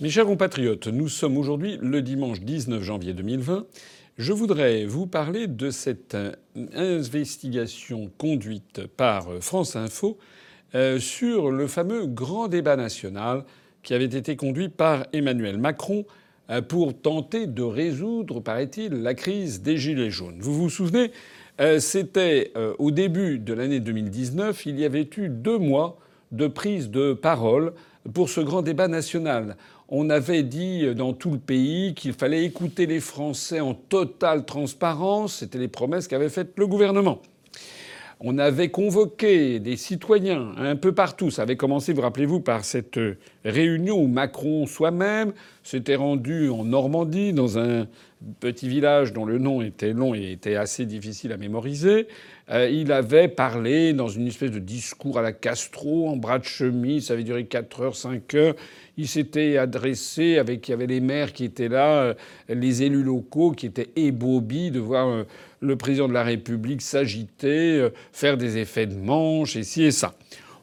Mes chers compatriotes, nous sommes aujourd'hui le dimanche 19 janvier 2020. Je voudrais vous parler de cette euh, investigation conduite par euh, France Info euh, sur le fameux grand débat national qui avait été conduit par Emmanuel Macron pour tenter de résoudre, paraît-il, la crise des Gilets jaunes. Vous vous souvenez, c'était au début de l'année 2019, il y avait eu deux mois de prise de parole pour ce grand débat national on avait dit dans tout le pays qu'il fallait écouter les Français en totale transparence. C'était les promesses qu'avait faites le gouvernement. On avait convoqué des citoyens un peu partout. Ça avait commencé, vous rappelez-vous, par cette réunion où Macron soi-même s'était rendu en Normandie, dans un petit village dont le nom était long et était assez difficile à mémoriser. Euh, il avait parlé dans une espèce de discours à la Castro, en bras de chemise, ça avait duré 4 heures, 5 heures. Il s'était adressé avec, il y avait les maires qui étaient là, euh, les élus locaux qui étaient ébobis de voir euh, le président de la République s'agiter, faire des effets de manche, et ci et ça.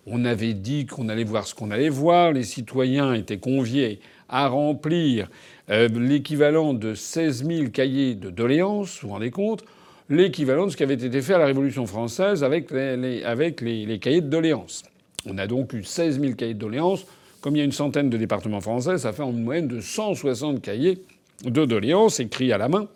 On avait dit qu'on allait voir ce qu'on allait voir. Les citoyens étaient conviés à remplir l'équivalent de 16 000 cahiers de doléances, vous vous rendez compte l'équivalent de ce qui avait été fait à la Révolution française avec les, les, cahiers de doléances. On a donc eu 16 000 cahiers de doléances. Comme il y a une centaine de départements français, ça fait en moyenne de 160 cahiers de doléances écrits à la main,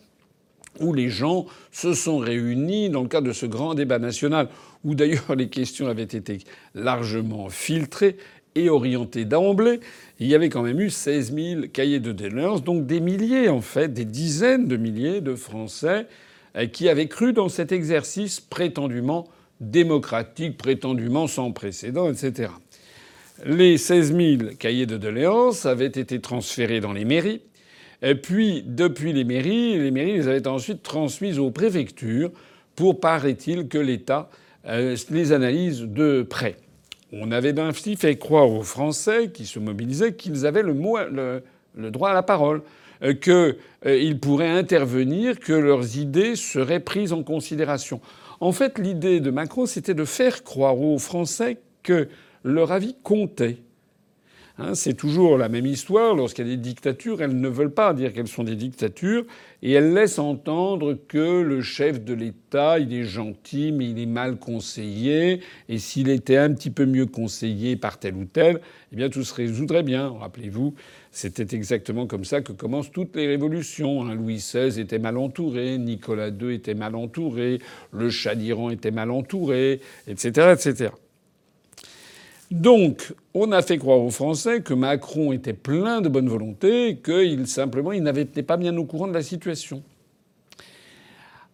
où les gens se sont réunis dans le cadre de ce grand débat national, où d'ailleurs les questions avaient été largement filtrées et orientées d'emblée. Il y avait quand même eu 16 000 cahiers de doléances, donc des milliers en fait, des dizaines de milliers de Français euh, qui avait cru dans cet exercice prétendument démocratique, prétendument sans précédent, etc. Les 16 000 cahiers de doléances avaient été transférés dans les mairies. Puis, depuis les mairies, les mairies les avaient ensuite transmises aux préfectures pour, paraît-il, que l'État euh, les analyse de près. On avait ainsi fait croire aux Français qui se mobilisaient qu'ils avaient le, droit à la parole. Euh, qu'ils euh, pourraient intervenir, que leurs idées seraient prises en considération. En fait, l'idée de Macron, c'était de faire croire aux Français que leur avis comptait. Hein, c'est toujours la même histoire. Lorsqu'il y a des dictatures, elles ne veulent pas dire qu'elles sont des dictatures et elles laissent entendre que le chef de l'État, il est gentil, mais il est mal conseillé. Et s'il était un petit peu mieux conseillé par tel ou tel, eh bien tout se résoudrait bien. Rappelez-vous, c'était exactement comme ça que commencent toutes les révolutions. Hein. Louis XVI était mal entouré, Nicolas II était mal entouré, le Shah d'Iran était mal entouré, etc., etc. Donc, on a fait croire aux Français que Macron était plein de bonne volonté, qu'il simplement il n'avait pas bien au courant de la situation.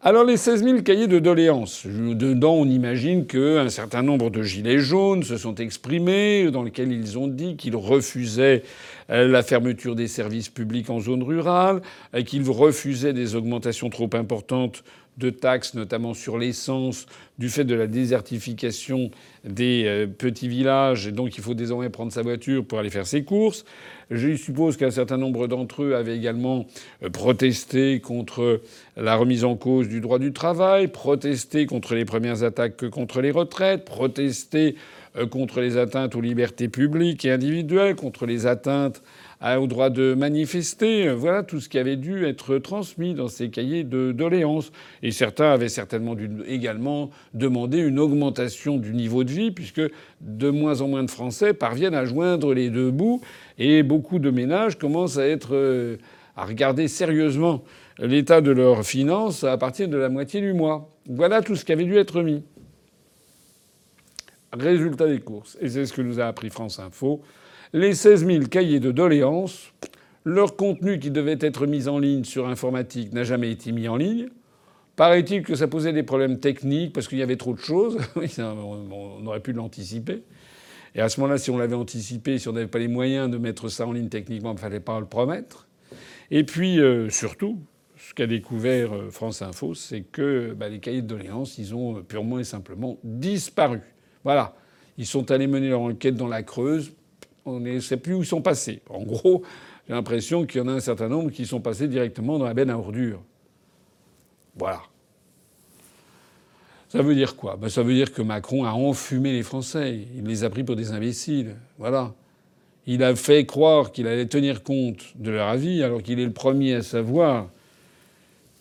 Alors les 16 000 cahiers de doléances, dedans on imagine qu'un certain nombre de gilets jaunes se sont exprimés, dans lesquels ils ont dit qu'ils refusaient euh, la fermeture des services publics en zone rurale, qu'ils refusaient des augmentations trop importantes de taxes, notamment sur l'essence, du fait de la désertification des euh, petits villages, et donc il faut désormais prendre sa voiture pour aller faire ses courses. Je suppose qu'un certain nombre d'entre eux avaient également euh, protesté contre la remise en cause du droit du travail, protesté contre les premières attaques que contre les retraites, protesté euh, contre les atteintes aux libertés publiques et individuelles, contre les atteintes au droit de manifester. Voilà tout ce qui avait dû être transmis dans ces cahiers de doléances. Et certains avaient certainement dû également demander une augmentation du niveau de vie, puisque de moins en moins de Français parviennent à joindre les deux bouts, et beaucoup de ménages commencent à être euh, à regarder sérieusement l'état de leurs finances à partir de la moitié du mois. Voilà tout ce qui avait dû être mis. Résultat des courses. Et c'est ce que nous a appris France Info. Les 16 000 cahiers de doléances, leur contenu qui devait être mis en ligne sur informatique n'a jamais été mis en ligne. Paraît-il que ça posait des problèmes techniques parce qu'il y avait trop de choses. on aurait pu l'anticiper. Et à ce moment-là, si on l'avait anticipé, si on n'avait pas les moyens de mettre ça en ligne techniquement, il ne fallait pas le promettre. Et puis, euh, surtout, ce qu'a découvert euh, France Info, c'est que bah, les cahiers de doléances, ils ont purement et simplement disparu. Voilà. Ils sont allés mener leur enquête dans la Creuse on ne sait plus où ils sont passés. En gros, j'ai l'impression qu'il y en a un certain nombre qui sont passés directement dans la benne à ordures. Voilà. Ça veut dire quoi? Ben, Ça veut dire que Macron a enfumé les Français. Il les a pris pour des imbéciles. Voilà. Il a fait croire qu'il allait tenir compte de leur avis, alors qu'il est le premier à savoir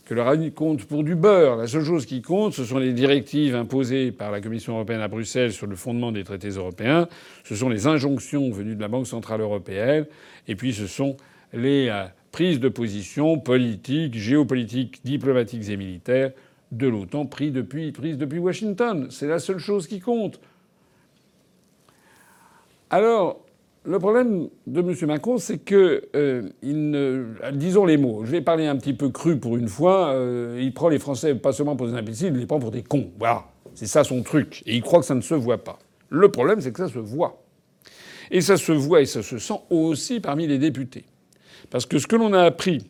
que avis compte pour du beurre. La seule chose qui compte, ce sont les directives imposées par la Commission européenne à Bruxelles sur le fondement des traités européens, ce sont les injonctions venues de la Banque centrale européenne, et puis ce sont les euh, prises de position politiques, géopolitiques, diplomatiques et militaires de l'OTAN prises depuis, prises depuis Washington. C'est la seule chose qui compte. Alors, le problème de M. Macron, c'est que euh, ne, disons les mots. Je vais parler un petit peu cru pour une fois. Euh, il prend les Français pas seulement pour des imbéciles, il les prend pour des cons. Voilà, c'est ça son truc. Et il croit que ça ne se voit pas. Le problème, c'est que ça se voit. Et ça se voit et ça se sent aussi parmi les députés. Parce que ce que l'on a appris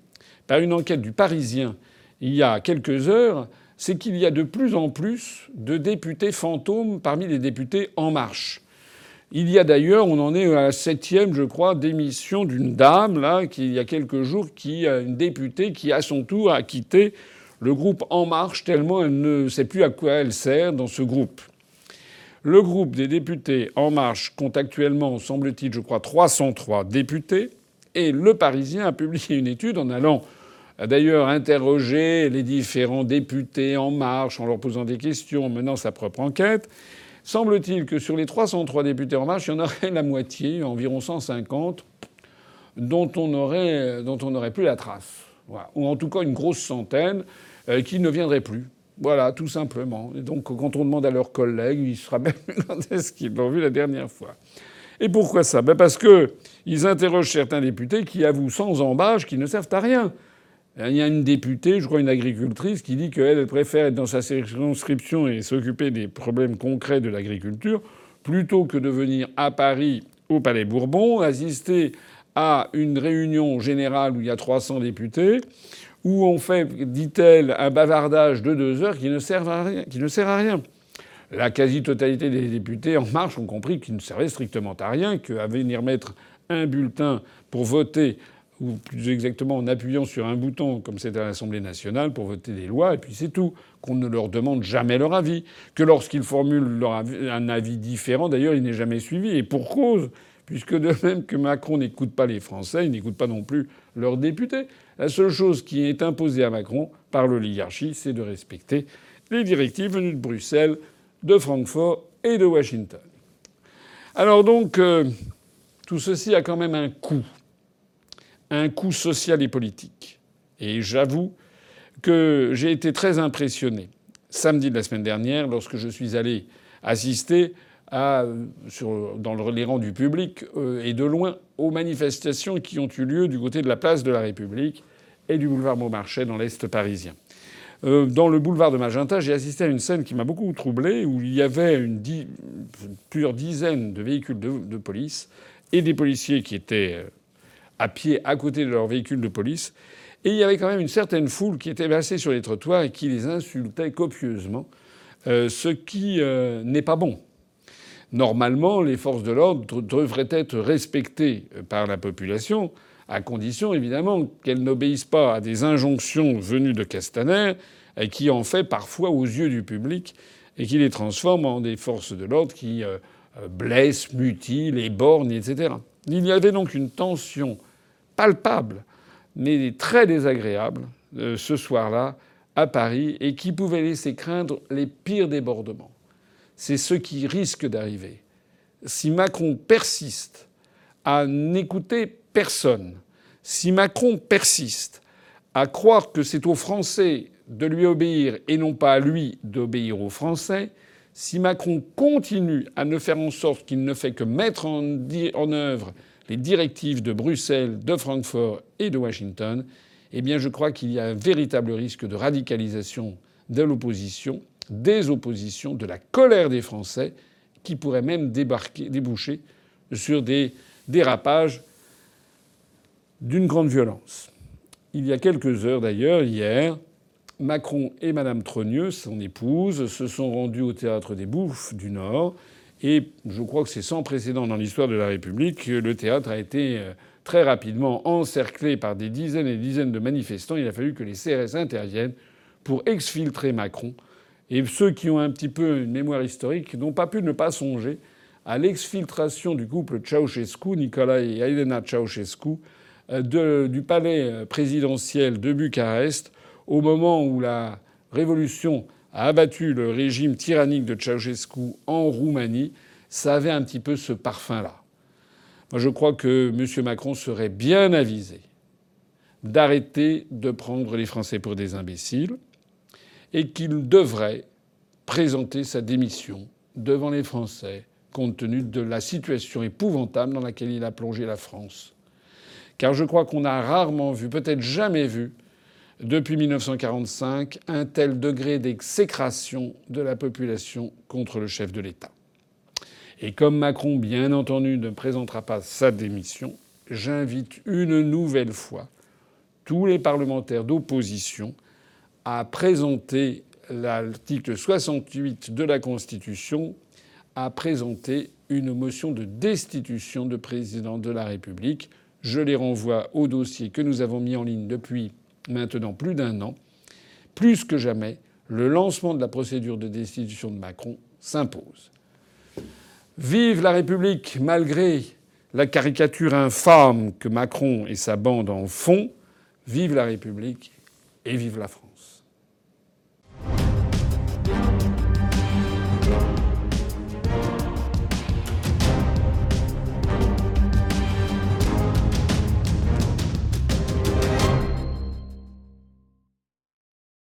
par une enquête du Parisien il y a quelques heures, c'est qu'il y a de plus en plus de députés fantômes parmi les députés En Marche. Il y a d'ailleurs, on en est à la septième, je crois, démission d'une dame, là, qui, il y a quelques jours, qui, une députée qui, à son tour, a quitté le groupe En Marche tellement elle ne sait plus à quoi elle sert dans ce groupe. Le groupe des députés En Marche compte actuellement, semble-t-il, je crois, 303 députés. Et Le Parisien a publié une étude en allant d'ailleurs interroger les différents députés En Marche en leur posant des questions, en menant sa propre enquête. Semble-t-il que sur les 303 députés en marche, il y en aurait la moitié, environ 150, dont on n'aurait plus la trace. Ou en tout cas une grosse centaine euh, qui ne viendraient plus. Voilà, tout simplement. Et donc quand on demande à leurs collègues, ils se rappellent quand est-ce qu'ils l'ont vu la dernière fois. Et pourquoi ça? Ben Parce qu'ils interrogent certains députés qui avouent sans embâche qu'ils ne servent à rien. Il y a une députée, je crois une agricultrice, qui dit qu'elle préfère être dans sa circonscription et s'occuper des problèmes concrets de l'agriculture plutôt que de venir à Paris au Palais Bourbon assister à une réunion générale où il y a 300 députés, où on fait, dit-elle, un bavardage de deux heures qui ne sert à rien. Qui ne sert à rien. La quasi-totalité des députés En Marche ont compris qu'il ne servait strictement à rien, qu'à venir mettre un bulletin pour voter ou plus exactement en appuyant sur un bouton, comme c'est à l'Assemblée nationale, pour voter des lois, et puis c'est tout. Qu'on ne leur demande jamais leur avis. Que lorsqu'ils formulent un avis différent, d'ailleurs, il n'est jamais suivi. Et pour cause, puisque de même que Macron n'écoute pas les Français, il n'écoute pas non plus leurs députés. La seule chose qui est imposée à Macron par l'oligarchie, c'est de respecter les directives venues de Bruxelles, de Francfort et de Washington. Alors donc, euh, tout ceci a quand même un coût un coût social et politique. Et j'avoue que j'ai été très impressionné samedi de la semaine dernière lorsque je suis allé assister dans les rangs du public euh, et de loin aux manifestations qui ont eu lieu du côté de la place de la République et du boulevard Beaumarchais dans l'Est parisien. Euh, dans le boulevard de Magenta, j'ai assisté à une scène qui m'a beaucoup troublé, où il y avait une plusieurs dizaines de véhicules de, de, police et des policiers qui étaient euh, à pied à côté de leur véhicule de police. Et il y avait quand même une certaine foule qui était massée sur les trottoirs et qui les insultait copieusement, euh, ce qui euh, n'est pas bon. Normalement, les forces de l'ordre devraient être respectées par la population, à condition évidemment qu'elles n'obéissent pas à des injonctions venues de Castaner, et qui en fait parfois aux yeux du public, et qui les transforment en des forces de l'ordre qui euh, blessent, mutilent, éborgnent, etc. Il y avait donc une tension palpable, mais très désagréable, euh, ce soir-là, à Paris, et qui pouvait laisser craindre les pires débordements. C'est ce qui risque d'arriver. Si Macron persiste à n'écouter personne, si Macron persiste à croire que c'est aux Français de lui obéir et non pas à lui d'obéir aux Français, si Macron continue à ne faire en sorte qu'il ne fait que mettre en, en œuvre les directives de Bruxelles, de Francfort et de Washington, eh je crois qu'il y a un véritable risque de radicalisation de l'opposition, des oppositions, de la colère des Français, qui pourrait même déboucher sur des dérapages d'une grande violence. Il y a quelques heures d'ailleurs, hier, Macron et Madame Trogneux, son épouse, se sont rendus au théâtre des Bouffes du Nord et je crois que c'est sans précédent dans l'histoire de la République. Le théâtre a été euh, très rapidement encerclé par des dizaines et des dizaines de manifestants. Il a fallu que les CRS interviennent pour exfiltrer Macron. Et ceux qui ont un petit peu une mémoire historique n'ont pas pu ne pas songer à l'exfiltration du couple Ceausescu, Nicolas et Elena Ceausescu, euh, du palais présidentiel de Bucarest au moment où la révolution a abattu le régime tyrannique de Ceausescu en Roumanie, ça avait un petit peu ce parfum-là. Moi, je crois que M. Macron serait bien avisé d'arrêter de prendre les Français pour des imbéciles et qu'il devrait présenter sa démission devant les Français compte tenu de la situation épouvantable dans laquelle il a plongé la France. Car je crois qu'on a rarement vu, peut-être jamais vu, depuis 1945, un tel degré d'exécration de la population contre le chef de l'État. Et comme Macron, bien entendu, ne présentera pas sa démission, j'invite une nouvelle fois tous les parlementaires d'opposition à présenter l'article 68 de la Constitution, à présenter une motion de destitution de président de la République. Je les renvoie au dossier que nous avons mis en ligne depuis maintenant plus d'un an. Plus que jamais, le lancement de la procédure de destitution de Macron s'impose. Vive la République malgré la caricature infâme que Macron et sa bande en font. Vive la République et vive la France.